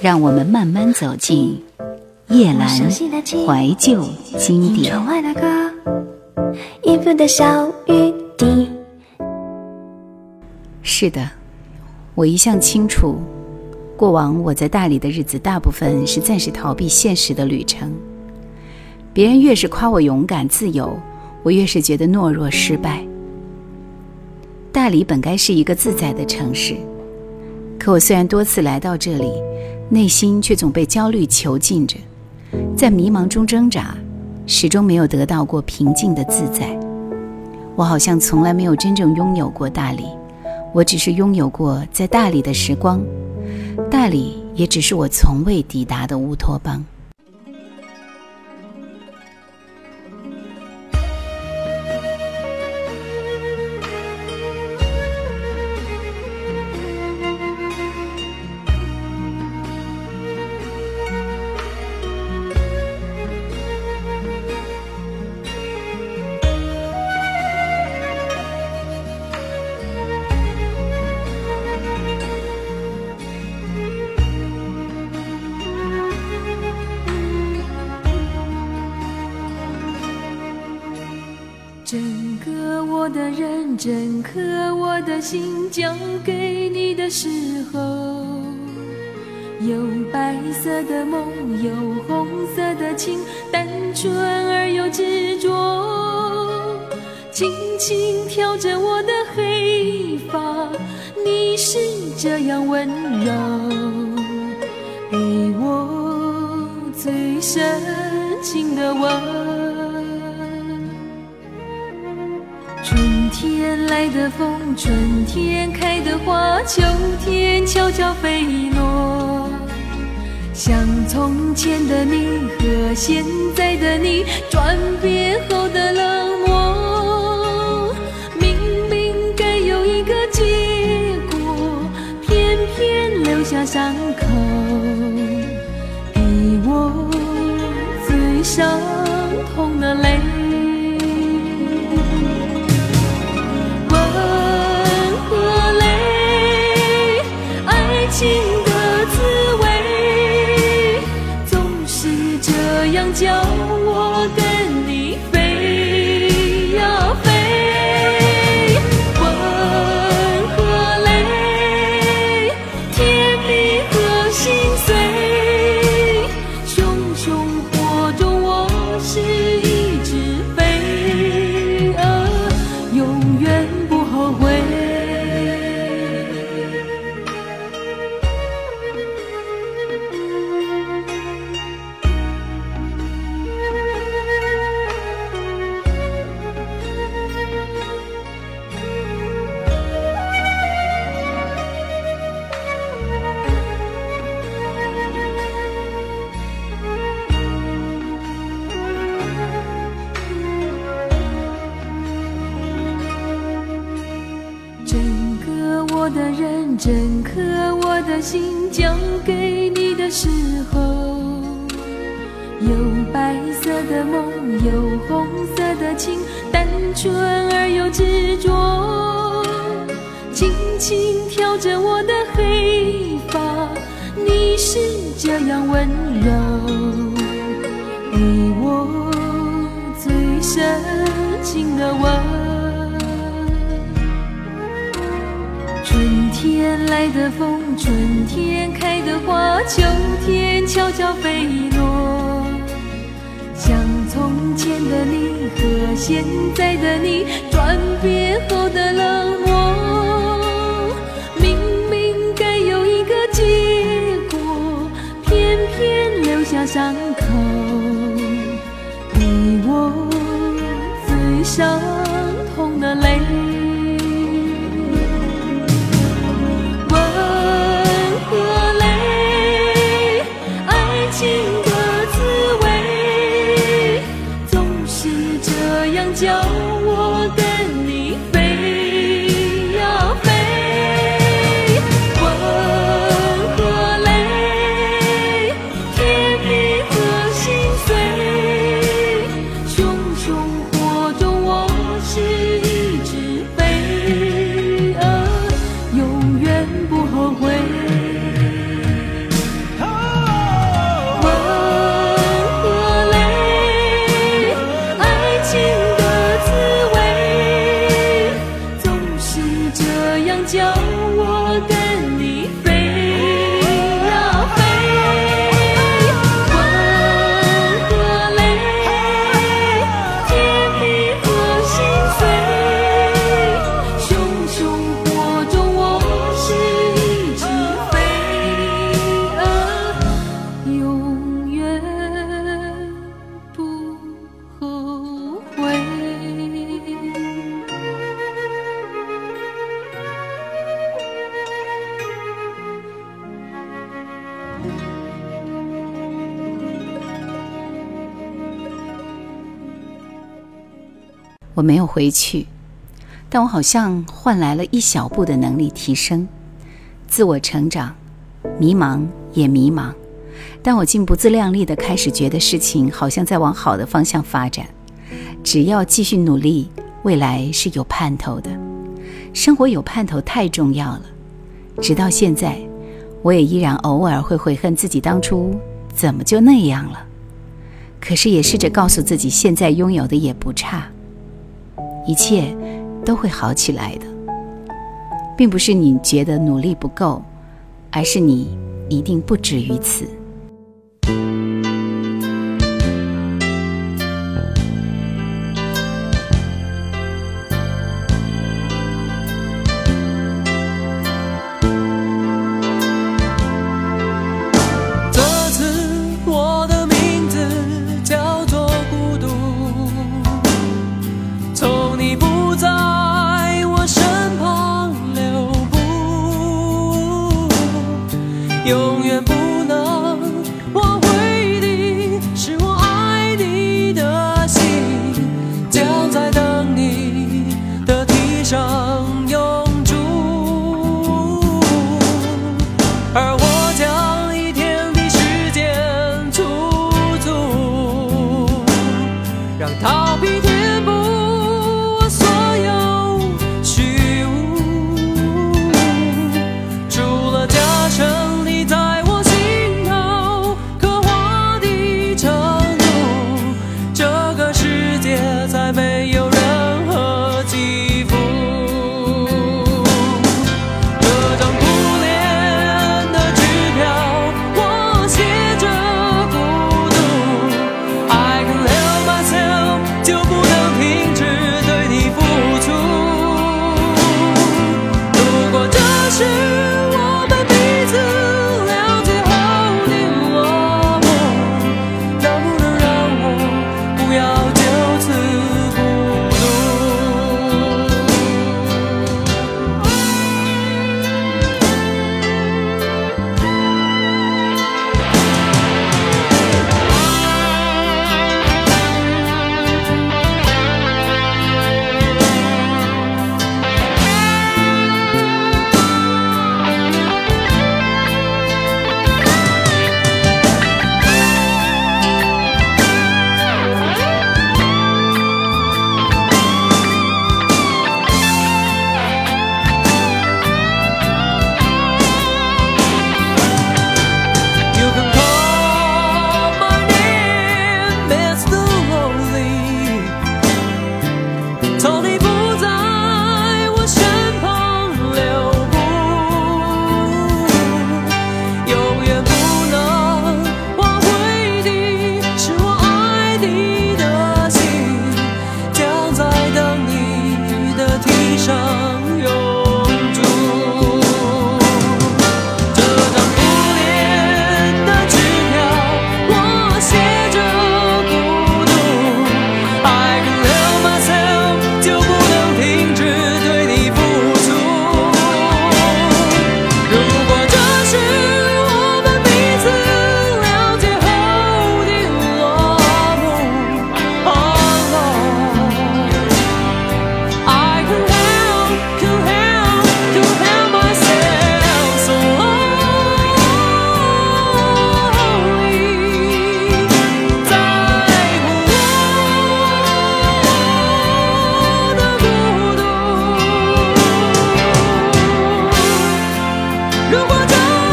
让我们慢慢走进夜阑怀旧经典。是的，我一向清楚，过往我在大理的日子，大部分是暂时逃避现实的旅程。别人越是夸我勇敢自由，我越是觉得懦弱失败。大理本该是一个自在的城市，可我虽然多次来到这里，内心却总被焦虑囚禁着，在迷茫中挣扎，始终没有得到过平静的自在。我好像从来没有真正拥有过大理，我只是拥有过在大理的时光，大理也只是我从未抵达的乌托邦。整个我的人，整颗我的心交给你的时候，有白色的梦，有红色的情，单纯而又执着。轻轻挑着我的黑发，你是这样温柔，给我最深情的吻。来的风，春天开的花，秋天悄悄飞落。像从前的你和现在的你，转变后的冷漠。明明该有一个结果，偏偏留下伤口，给我最伤整颗我的心交给你的时候，有白色的梦，有红色的情，单纯而又执着。轻轻挑着我的黑发，你是这样温柔，给我最深情的吻。来的风，春天开的花，秋天悄悄飞落。像从前的你和现在的你，转变后的冷漠。明明该有一个结果，偏偏留下伤口，给我最伤痛的泪。我没有回去，但我好像换来了一小步的能力提升，自我成长，迷茫也迷茫，但我竟不自量力的开始觉得事情好像在往好的方向发展，只要继续努力，未来是有盼头的，生活有盼头太重要了。直到现在，我也依然偶尔会悔恨自己当初怎么就那样了。可是也试着告诉自己，现在拥有的也不差，一切都会好起来的。并不是你觉得努力不够，而是你一定不止于此。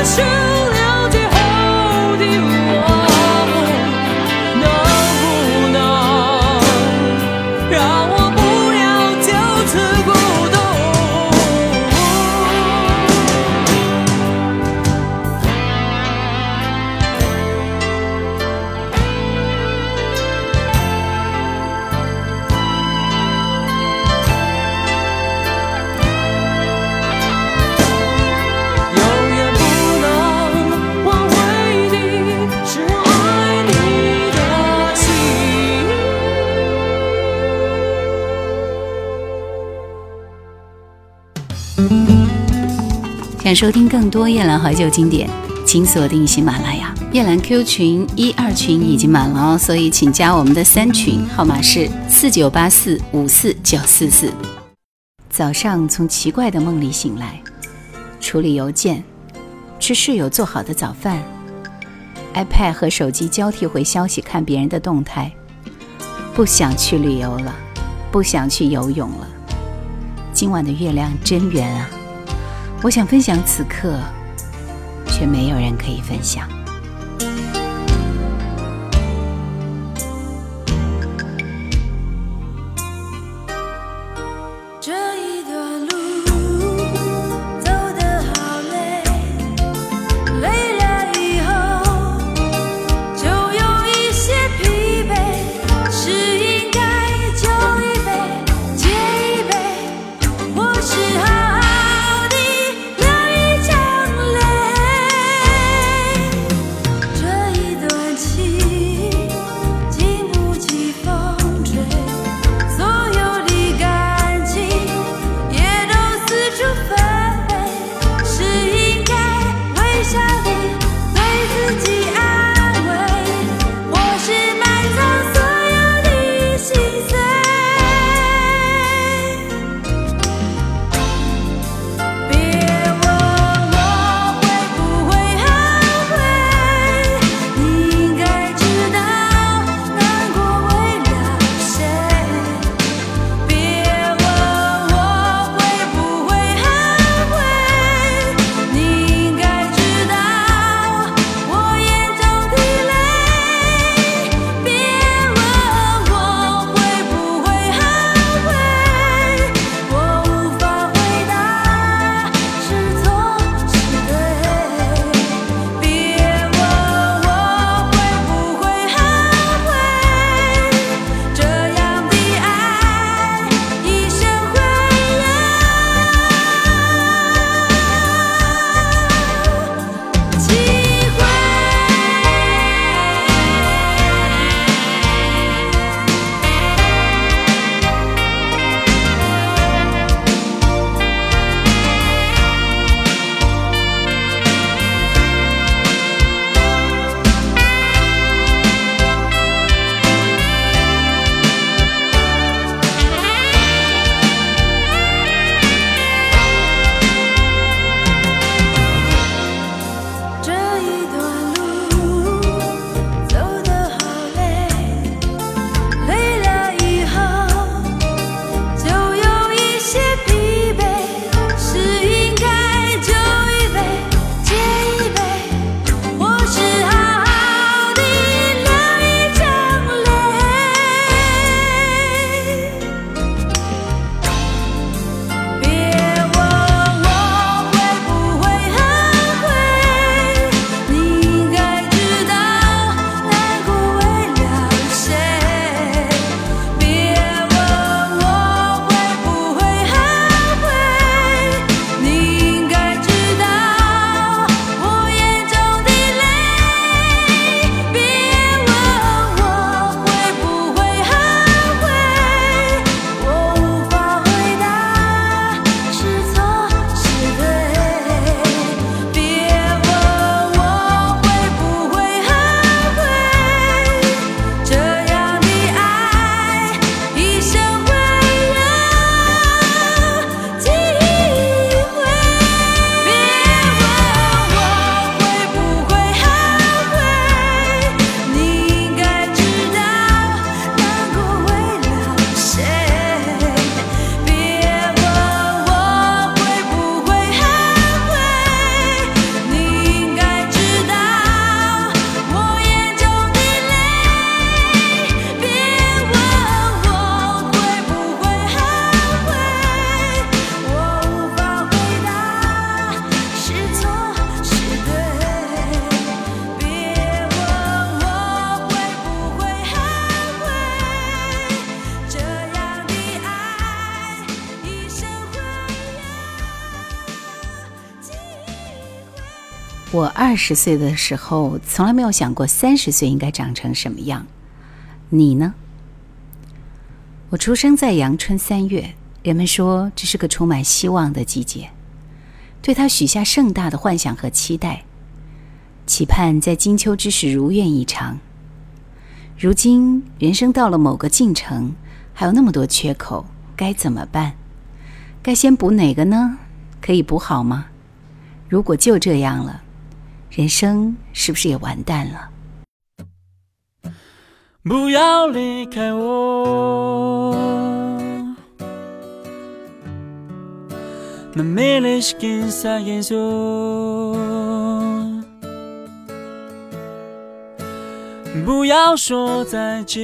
输了最后的想收听更多夜兰怀旧经典，请锁定喜马拉雅。夜兰 Q 群一二群已经满了哦，所以请加我们的三群，号码是四九八四五四九四四。早上从奇怪的梦里醒来，处理邮件，吃室友做好的早饭，iPad 和手机交替回消息，看别人的动态。不想去旅游了，不想去游泳了。今晚的月亮真圆啊！我想分享此刻，却没有人可以分享。我二十岁的时候，从来没有想过三十岁应该长成什么样。你呢？我出生在阳春三月，人们说这是个充满希望的季节，对他许下盛大的幻想和期待。期盼在金秋之时如愿以偿。如今人生到了某个进程，还有那么多缺口，该怎么办？该先补哪个呢？可以补好吗？如果就这样了，人生是不是也完蛋了？不要离开我。那美丽是金色颜色，不要说再见。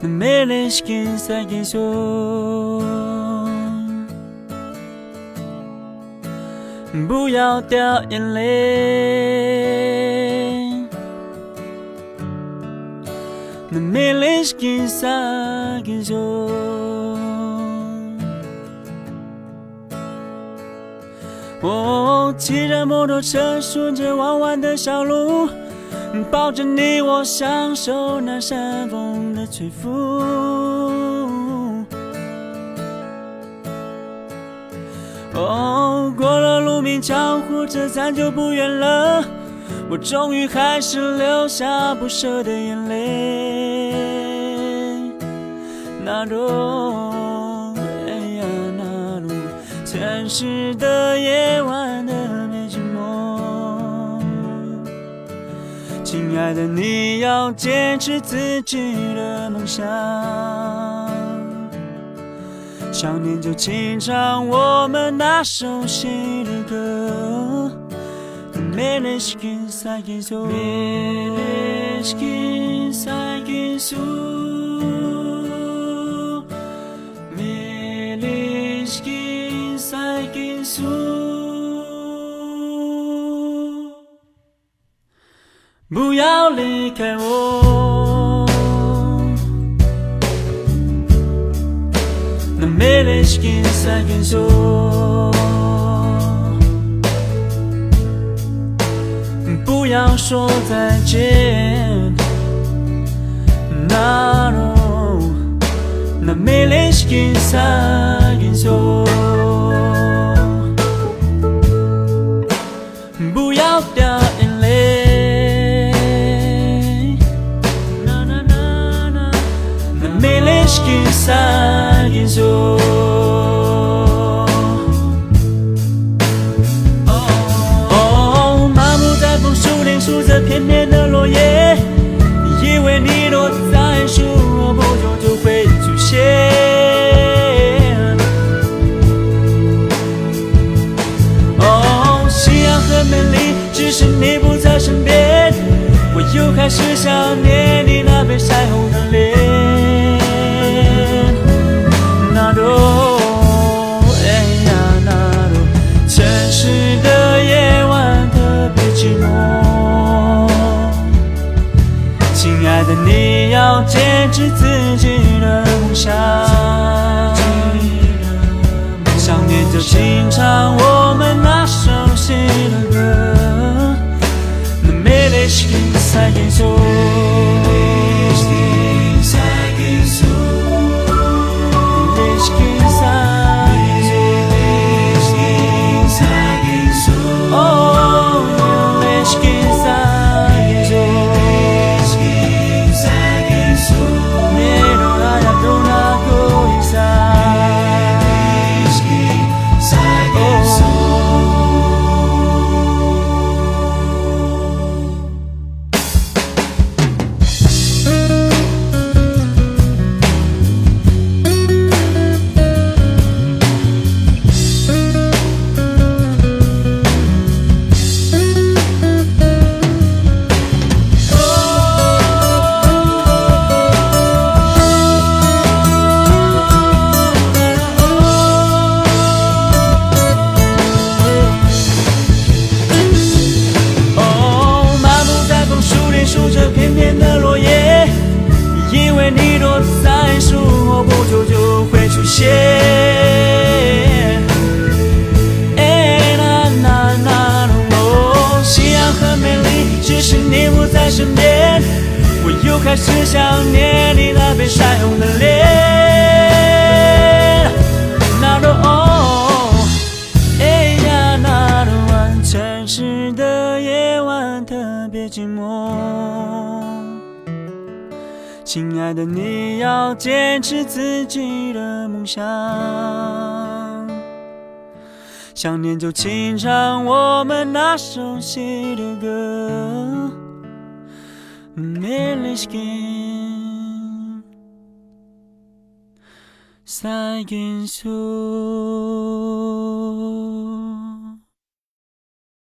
那美丽是金色颜色，不要掉眼泪。那美丽是金色。我骑着摩托车，顺着弯弯的小路，抱着你，我享受那山风的吹拂。哦，过了鹿鸣桥，火车站就不远了，我终于还是流下不舍的眼泪。那路，哎呀，那路，城市的夜晚的寂寞。亲爱的，你要坚持自己的梦想。想念就请唱我们那熟悉的歌。Meleskin sakin so, Meleskin sakin so. 不要离开我。那美丽是金色元素。不要说再见。那那美丽是金色元素。不要掉是金色想念你那被晒红的脸那哦哎呀那的晚城市的夜晚特别寂寞亲爱的你要坚持自己的梦想想念就轻唱我们那熟悉的歌。melişkin Saygın su.